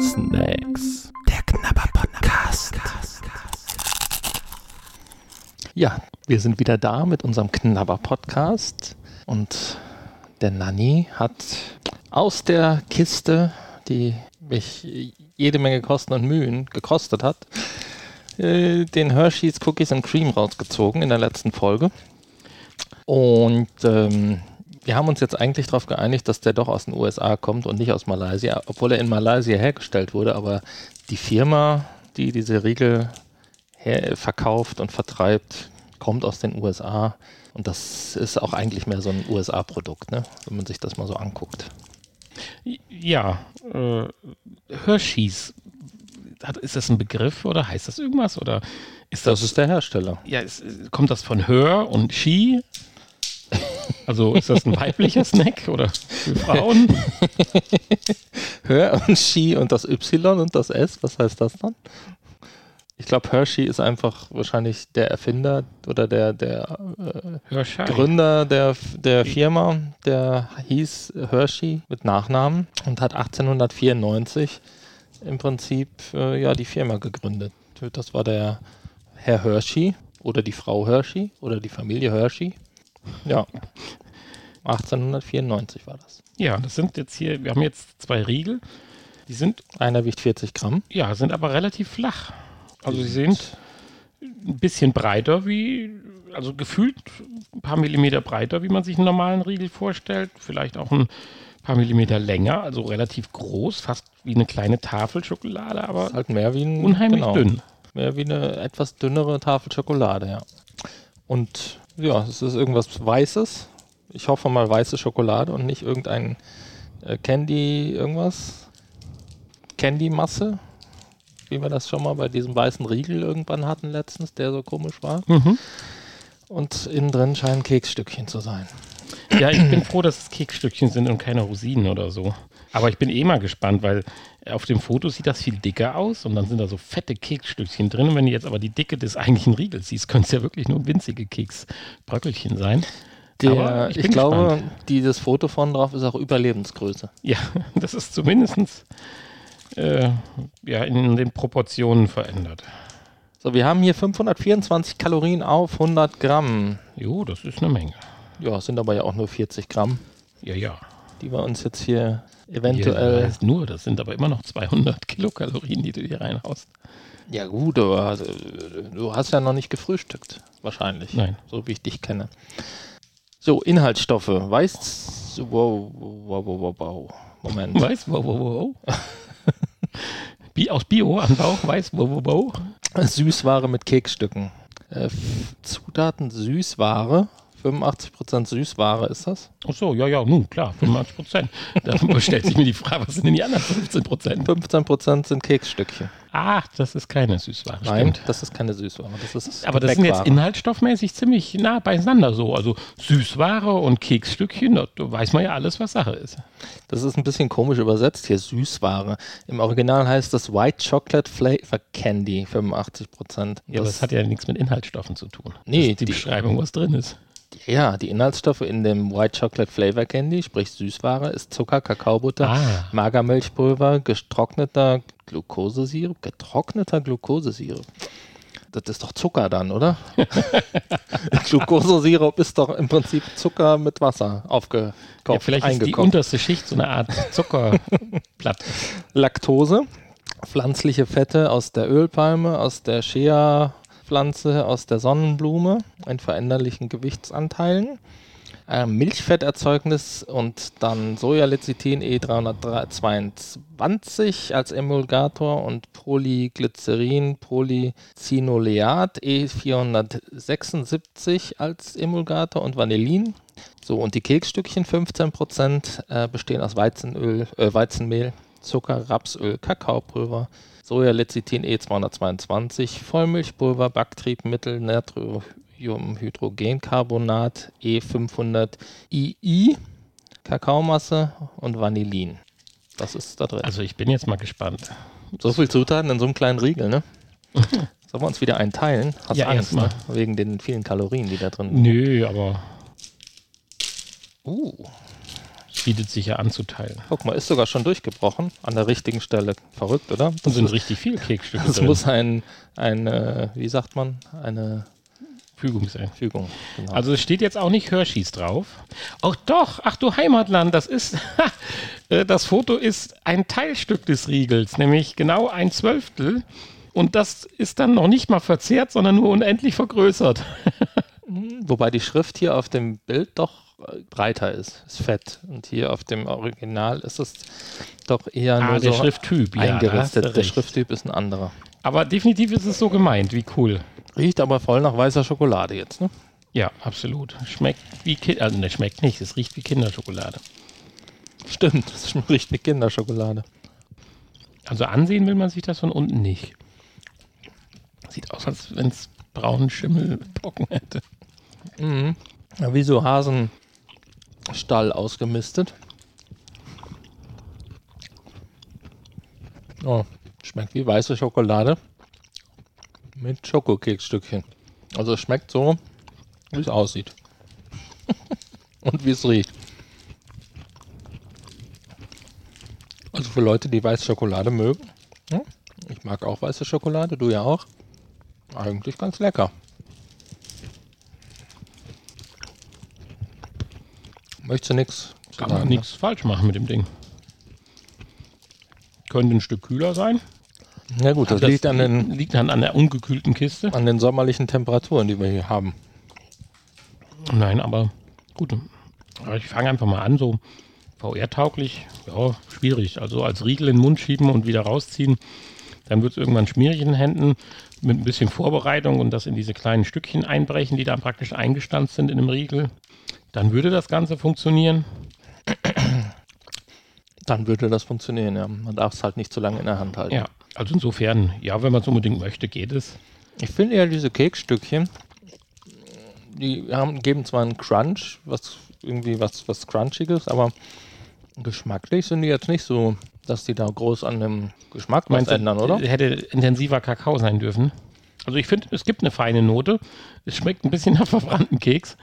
Snacks. Der Knabber Podcast. Ja, wir sind wieder da mit unserem Knabber Podcast und der Nanny hat aus der Kiste, die mich jede Menge Kosten und Mühen gekostet hat, äh, den Hershey's Cookies and Cream rausgezogen in der letzten Folge. Und ähm, wir haben uns jetzt eigentlich darauf geeinigt, dass der doch aus den USA kommt und nicht aus Malaysia, obwohl er in Malaysia hergestellt wurde, aber die Firma, die diese Riegel verkauft und vertreibt, kommt aus den USA und das ist auch eigentlich mehr so ein USA-Produkt, ne? wenn man sich das mal so anguckt. Ja, äh, Hershey's, hat, ist das ein Begriff oder heißt das irgendwas? Oder ist das, Das ist der Hersteller. ja, ist, kommt das von Her und She? Also ist das ein weiblicher Snack oder für Frauen? Hör und She und das Y und das S, was heißt das dann? Ich glaube, Hershey ist einfach wahrscheinlich der Erfinder oder der, der äh. Gründer der, der Firma, der hieß Hershey mit Nachnamen und hat 1894 im Prinzip äh, ja die Firma gegründet. Das war der Herr Hershey oder die Frau Hershey oder die Familie Hershey. Ja, 1894 war das. Ja, das sind jetzt hier, wir haben jetzt zwei Riegel. Die sind, Einer wiegt 40 Gramm. ja, sind aber relativ flach. Also sie sind ein bisschen breiter wie, also gefühlt ein paar Millimeter breiter, wie man sich einen normalen Riegel vorstellt. Vielleicht auch ein paar Millimeter länger, also relativ groß, fast wie eine kleine Tafel Schokolade, aber halt mehr wie ein unheimlich genau, dünn. Mehr wie eine etwas dünnere Tafel Schokolade, ja. Und ja, es ist irgendwas Weißes. Ich hoffe mal weiße Schokolade und nicht irgendein äh, Candy irgendwas. Candy-Masse, wie wir das schon mal bei diesem weißen Riegel irgendwann hatten letztens, der so komisch war. Mhm. Und innen drin scheinen Keksstückchen zu sein. Ja, ich bin froh, dass es Keksstückchen sind und keine Rosinen oder so. Aber ich bin eh mal gespannt, weil auf dem Foto sieht das viel dicker aus und dann sind da so fette Keksstückchen drin. Und wenn du jetzt aber die Dicke des eigentlichen Riegels siehst, könnte es ja wirklich nur winzige Keksbröckelchen sein. Der, Aber ich ich glaube, dieses Foto von drauf ist auch Überlebensgröße. Ja, das ist zumindest äh, ja, in den Proportionen verändert. So, wir haben hier 524 Kalorien auf 100 Gramm. Jo, das ist eine Menge. Ja, sind aber ja auch nur 40 Gramm, Ja, ja. die wir uns jetzt hier Ja, eventuell. das heißt nur, das sind aber immer noch 200 Kilokalorien, die du hier reinhaust. Ja, gut, aber also, du hast ja noch nicht gefrühstückt, wahrscheinlich. Nein. So wie ich dich kenne. So, Inhaltsstoffe. Weiß. Wow, wow, wow, wow, wow. Moment. Weiß, wow, wow, wow. Bi aus Bio-Anbau, weiß, wow, wow, wow. Süßware mit Keksstücken. Äh, Zutaten Süßware. 85% Süßware ist das. Ach so, ja, ja, nun, klar, 85 Prozent. Da stellt sich mir die Frage, was sind denn die anderen 15 Prozent? 15% sind Keksstückchen. Ach, das ist keine Süßware, Nein, stimmt. das ist keine Süßware. Das ist Aber das sind jetzt inhaltsstoffmäßig ziemlich nah beieinander so. Also Süßware und Keksstückchen, da weiß man ja alles, was Sache ist. Das ist ein bisschen komisch übersetzt hier, Süßware. Im Original heißt das White Chocolate Flavor Candy, 85 Prozent. Ja, aber das hat ja nichts mit Inhaltsstoffen zu tun. Nee, das ist die, die- Beschreibung, was drin ist. Ja, die Inhaltsstoffe in dem White Chocolate Flavor Candy, sprich Süßware, ist Zucker, Kakaobutter, Ah. Magermilchpulver, getrockneter Glukosesirup, getrockneter Glukosesirup. Das ist doch Zucker dann, oder? Glukosesirup ist doch im Prinzip Zucker mit Wasser aufgekocht, Ja, vielleicht ist die unterste Schicht so eine Art Zuckerplatte. Laktose, pflanzliche Fette aus der Ölpalme, aus der Shea-Pflanze, aus der Sonnenblume in veränderlichen Gewichtsanteilen. Äh, Milchfetterzeugnis und dann Sojalecithin E322 als Emulgator und Polyglycerin, Polycinoleat E476 als Emulgator und Vanillin. So, und die Keksstückchen 15% äh, bestehen aus Weizenöl, äh, Weizenmehl, Zucker, Rapsöl, Kakaopulver, Sojalecithin E222, Vollmilchpulver, Backtriebmittel, Natriumhydrogencarbonat E500 II, Kakaomasse und Vanillin. Das ist da drin. Also ich bin jetzt mal gespannt. so viel Zutaten in so einem kleinen Riegel, ne? Sollen wir uns wieder einteilen? Hast Ja, Angst, ne? Wegen den vielen Kalorien, die da drin sind. Nö, aber Uh. Bietet sich ja anzuteilen. Guck mal, ist sogar schon durchgebrochen. An der richtigen Stelle. Verrückt, oder? Da sind richtig viele Keksstücke Das drin. muss ein, ein äh, wie sagt man, eine Fügung sein. Fügung. Genau. Also es steht jetzt auch nicht Hershey's drauf. Ach doch, ach du Heimatland, das ist, äh, das Foto ist ein Teilstück des Riegels, nämlich genau ein Zwölftel. Und das ist dann noch nicht mal verzerrt, sondern nur unendlich vergrößert. Wobei die Schrift hier auf dem Bild doch breiter ist, ist fett. Und hier auf dem Original ist es doch eher nur Ah, der so Schrifttyp, ja, eingeristet. der recht. Schrifttyp ist ein anderer. Aber definitiv ist es so gemeint, wie cool. Riecht aber voll nach weißer Schokolade jetzt, ne? Ja, absolut. Schmeckt wie Kind, also ne, schmeckt nicht, es riecht wie Kinderschokolade. Stimmt, das riecht wie Kinderschokolade. Also ansehen will man sich das von unten nicht. Sieht aus, als wenn es braunen Schimmelbrocken hätte. Mhm. Ja, wie so Hasenstall ausgemistet. Oh, schmeckt wie weiße Schokolade mit Schokokeksstückchen. Also es schmeckt so, wie es aussieht. Und wie es riecht. Also für Leute, die weiße Schokolade mögen. hm, Ich mag auch weiße Schokolade, du ja auch. Eigentlich ganz lecker. Möchtest du nichts Kann man nichts falsch machen mit dem Ding. Könnte ein Stück kühler sein. Ja gut, das, liegt an den, liegt dann an der ungekühlten Kiste. an den sommerlichen Temperaturen, die wir hier haben. Nein, aber gut. Aber Ich fange einfach mal an, so VR-tauglich. Ja, schwierig. Also als Riegel in den Mund schieben und wieder rausziehen. Dann wird es irgendwann schmierig in den Händen. Mit ein bisschen Vorbereitung und das in diese kleinen Stückchen einbrechen, die da praktisch eingestanzt sind in dem Riegel. Dann würde das Ganze funktionieren. Dann würde das funktionieren, ja. Man darf es halt nicht zu lange in der Hand halten. Ja, also insofern, ja, wenn man es unbedingt möchte, geht es. Ich finde ja diese Keksstückchen, die haben, geben zwar einen Crunch, was irgendwie was, was Crunchiges, aber geschmacklich sind die jetzt nicht so, dass die da groß an dem Geschmack was ändern, oder? Hätte intensiver Kakao sein dürfen. Also ich finde, es gibt eine feine Note. Es schmeckt ein bisschen nach verbrannten Keks,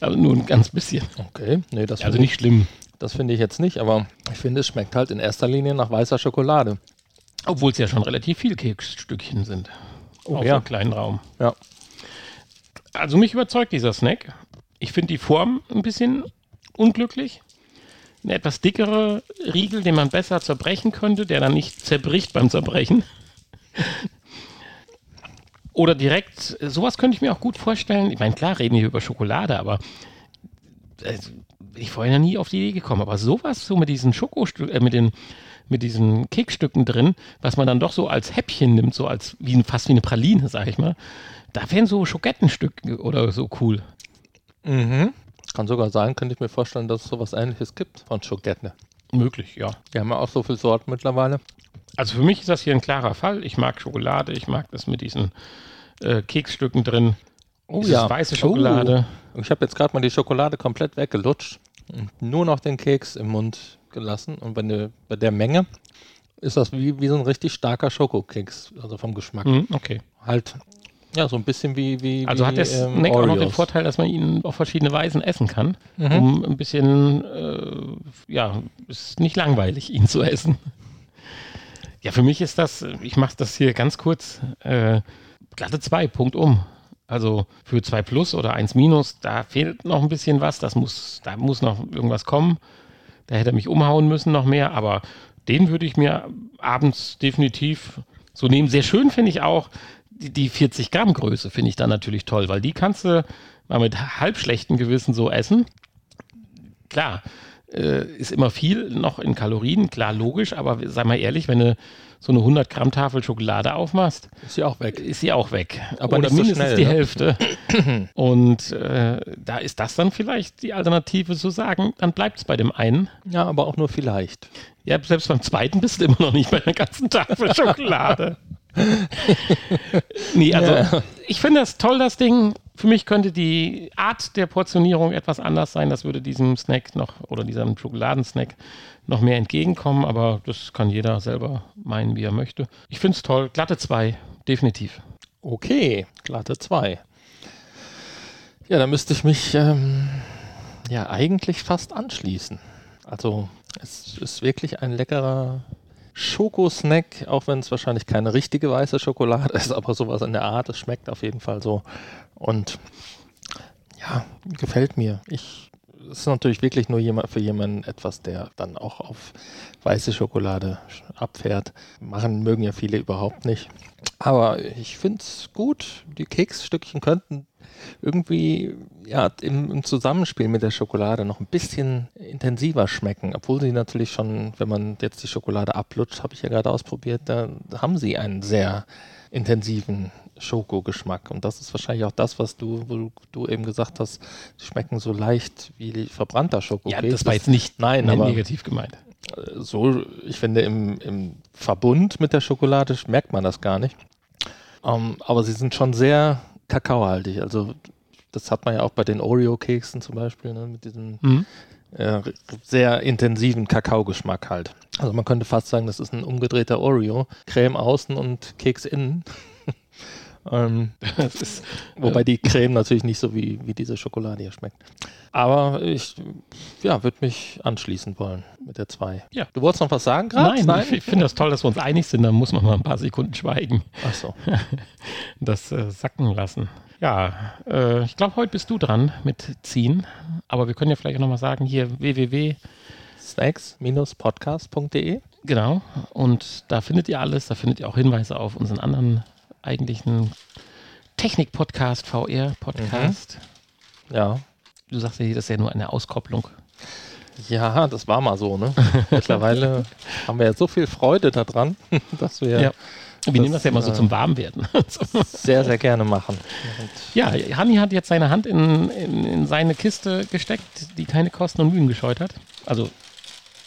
aber nur ein ganz bisschen. Okay, nee, das Also nicht schlimm. das finde ich jetzt nicht, aber ich finde, es schmeckt halt in erster Linie nach weißer Schokolade. Obwohl es ja schon relativ viele Keksstückchen sind. Oh, auf ja. einem kleinen Raum. Ja. Also mich überzeugt dieser Snack. Ich finde die Form ein bisschen unglücklich. Eine etwas dickere Riegel, den man besser zerbrechen könnte, der dann nicht zerbricht beim Zerbrechen. Oder direkt, sowas könnte ich mir auch gut vorstellen. Ich meine, klar reden wir über Schokolade, aber äh, bin ich vorher noch nie auf die Idee gekommen. Aber sowas so mit diesen Schokostücken, äh, mit den mit diesen Keksstücken drin, was man dann doch so als Häppchen nimmt, so als wie fast wie eine Praline, sag ich mal. Da wären so Schokettenstücke oder so cool. Mhm. Kann sogar sein, könnte ich mir vorstellen, dass es sowas ähnliches gibt von Schokette. Möglich, ja. Wir haben ja auch so viele Sorten mittlerweile. Also für mich ist das hier ein klarer Fall. Ich mag Schokolade, ich mag das mit diesen äh, Keksstücken drin. Oh Dieses weiße Schokolade. Oh. Ich habe jetzt gerade mal die Schokolade komplett weggelutscht und nur noch den Keks im Mund gelassen. Und bei der, bei der Menge ist das wie, wie so ein richtig starker Schokokeks, also vom Geschmack. Mhm, okay. Halt, ja, so ein bisschen wie. wie Also wie, hat der ähm, Snack auch noch den. Vorteil, dass man ihn auf verschiedene Weisen essen kann, Mhm. um ein bisschen, äh, ja, ist nicht langweilig, ihn zu essen. Ja, für mich ist das, ich mache das hier ganz kurz, äh, glatte 2, Punkt um. Also für 2 plus oder 1 minus, da fehlt noch ein bisschen was, das muss, da muss noch irgendwas kommen. Da hätte er mich umhauen müssen noch mehr, aber den würde ich mir abends definitiv so nehmen. Sehr schön finde ich auch die, die 40 Gramm Größe, finde ich dann natürlich toll, weil die kannst du mal mit halb schlechtem Gewissen so essen. Klar, äh, ist immer viel noch in Kalorien, klar, logisch, aber sei mal ehrlich, wenn du so eine 100 Gramm Tafel Schokolade aufmachst, Ist ja auch weg. ist sie auch weg. Aber Oder so mindestens schnell, die ne? Hälfte. Und äh, da ist das dann vielleicht die Alternative zu sagen, dann bleibt es bei dem einen. Ja, aber auch nur vielleicht. Ja, selbst beim zweiten bist du immer noch nicht bei der ganzen Tafel Schokolade. nee, also Ja. ich finde das toll, das Ding. Für mich könnte die Art der Portionierung etwas anders sein. Das würde diesem Snack noch oder diesem Schokoladensnack noch mehr entgegenkommen, aber das kann jeder selber meinen, wie er möchte. Ich finde es toll. Glatte 2, definitiv. Okay, glatte 2. Ja, da müsste ich mich ähm, ja eigentlich fast anschließen. Also es ist wirklich ein leckerer Schokosnack, auch wenn es wahrscheinlich keine richtige weiße Schokolade ist, aber sowas in der Art. Es schmeckt auf jeden Fall so. Und ja, gefällt mir. Ich ist natürlich wirklich nur jemand, für jemanden etwas, der dann auch auf weiße Schokolade abfährt. Machen mögen ja viele überhaupt nicht. Aber ich finde es gut. Die Keksstückchen könnten irgendwie ja, im, im, Zusammenspiel mit der Schokolade noch ein bisschen intensiver schmecken, obwohl sie natürlich schon, wenn man jetzt die Schokolade ablutscht, habe ich ja gerade ausprobiert, da haben sie einen sehr intensiven Schokogeschmack. Und das ist wahrscheinlich auch das, was du, wo du eben gesagt hast, die schmecken so leicht wie verbrannter Schokokeks. Ja, das war jetzt nicht Nein, aber negativ gemeint. Äh, so, ich finde, im, im Verbund mit der Schokolade merkt man das gar nicht. Um, ähm, aber sie sind schon sehr kakaohaltig. Also das hat man ja auch bei den Oreo-Keksen zum Beispiel, ne, mit diesem mhm. äh, sehr intensiven Kakaogeschmack halt. Also man könnte fast sagen, das ist ein umgedrehter Oreo. Creme außen und Keks innen. ähm, ist, wobei die Creme natürlich nicht so wie, wie diese Schokolade hier schmeckt. Aber ich ja, würde mich anschließen wollen mit der 2. Ja. Du wolltest noch was sagen gerade? Nein, Nein, ich finde das toll, dass wir uns einig sind. Da muss man mal ein paar Sekunden schweigen. Ach so. Das äh, sacken lassen. Ja, äh, ich glaube, heute bist du dran mit Ziehen. Aber wir können ja vielleicht auch nochmal sagen, hier www snacks-podcast.de. Genau. Und da findet ihr alles. Da findet ihr auch Hinweise auf unseren anderen eigentlichen Technik-Podcast, VR-Podcast. Mhm. Ja. Du sagst ja, das ist ja nur eine Auskopplung. Ja, das war mal so, ne? Mittlerweile haben wir ja so viel Freude daran, dass wir. Ja. Wir das, nehmen das ja immer so äh, zum Warmwerden. sehr, sehr gerne machen. Und ja, Hanni hat jetzt seine Hand in, in, in, seine Kiste gesteckt, die keine Kosten und Mühen gescheut hat. Also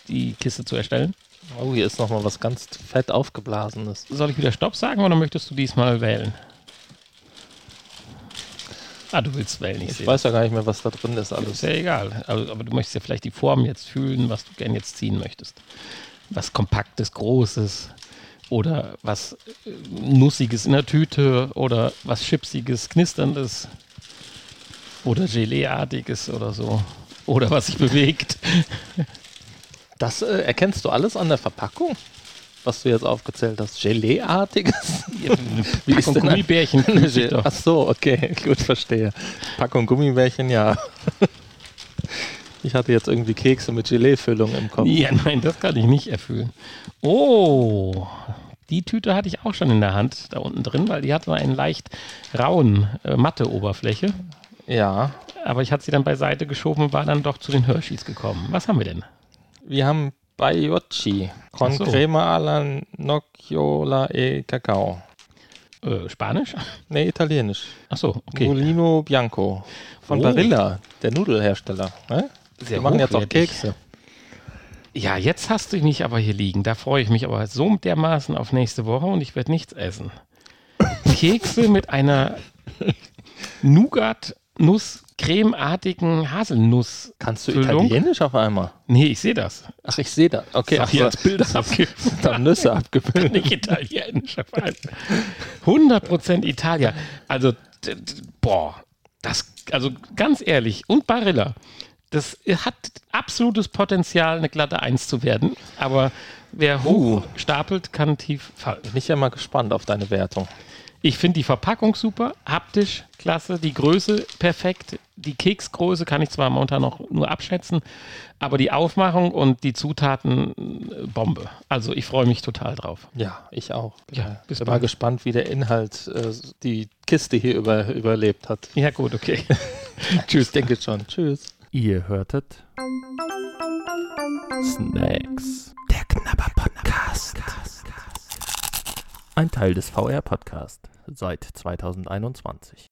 die Kiste zu erstellen. Oh, hier ist nochmal was ganz fett aufgeblasenes. Soll ich wieder Stopp sagen oder möchtest du diesmal wählen? Ah, du willst wählen, ich, ich weiß ja gar nicht mehr, was da drin ist alles. Ist ja egal. Aber, aber, du möchtest ja vielleicht die Form jetzt fühlen, was du gern jetzt ziehen möchtest. Was Kompaktes, Großes oder was äh, Nussiges in der Tüte oder was Chipsiges, Knisterndes oder Geleeartiges oder so. Oder was sich bewegt. Das äh, erkennst du alles an der Verpackung? Was du jetzt aufgezählt hast. Gelee-artiges? Wie ist denn Gummibärchen. Ach so, okay, gut, verstehe. Packung Gummibärchen, ja. Ich hatte jetzt irgendwie Kekse mit Gelee-Füllung im Kopf. Ja, nein, das kann ich nicht erfüllen. Oh, die Tüte hatte ich auch schon in der Hand, da unten drin, weil die hatte eine leicht rauen äh, matte Oberfläche. Ja. Aber ich hatte sie dann beiseite geschoben und war dann doch zu den Hershey's gekommen. Was haben wir denn? Wir haben Baiocchi con so. crema alla nocciola e cacao. Äh, Spanisch? Nee, italienisch. Achso, okay. Molino Bianco von oh. Barilla, der Nudelhersteller. Ne? Sehr Wir machen jetzt auch Kekse. Ja, jetzt hast du mich aber hier liegen. Da freue ich mich aber so dermaßen auf nächste Woche und ich werde nichts essen. Kekse mit einer Nougat-Nuss cremeartigen Haselnuss. Kannst du Italienisch auf einmal? Nee, ich sehe das. Ach, ich sehe das. Okay, ach, hier als Bilder abgefüllt. Nüsse abgefüllt. Nicht Italienisch auf einmal. 100% Italia. Also, boah, das, also ganz ehrlich, und Barilla, das hat absolutes Potenzial, eine glatte Eins zu werden. Aber wer hoch uh. stapelt, kann tief fallen. Bin ich ja mal gespannt auf deine Wertung. Ich finde die Verpackung super, haptisch klasse, die Größe perfekt, die Keksgröße kann ich zwar momentan noch nur abschätzen, aber die Aufmachung und die Zutaten äh, Bombe. Also ich freue mich total drauf. Ja, ich auch. Ja, bis bin mal gespannt, wie der Inhalt äh, die Kiste hier über, überlebt hat. Ja gut, okay. Tschüss, denke schon. Tschüss. Ihr hörtet Snacks. Der Knabber Podcast. Ein Teil des VR Podcast seit 2021.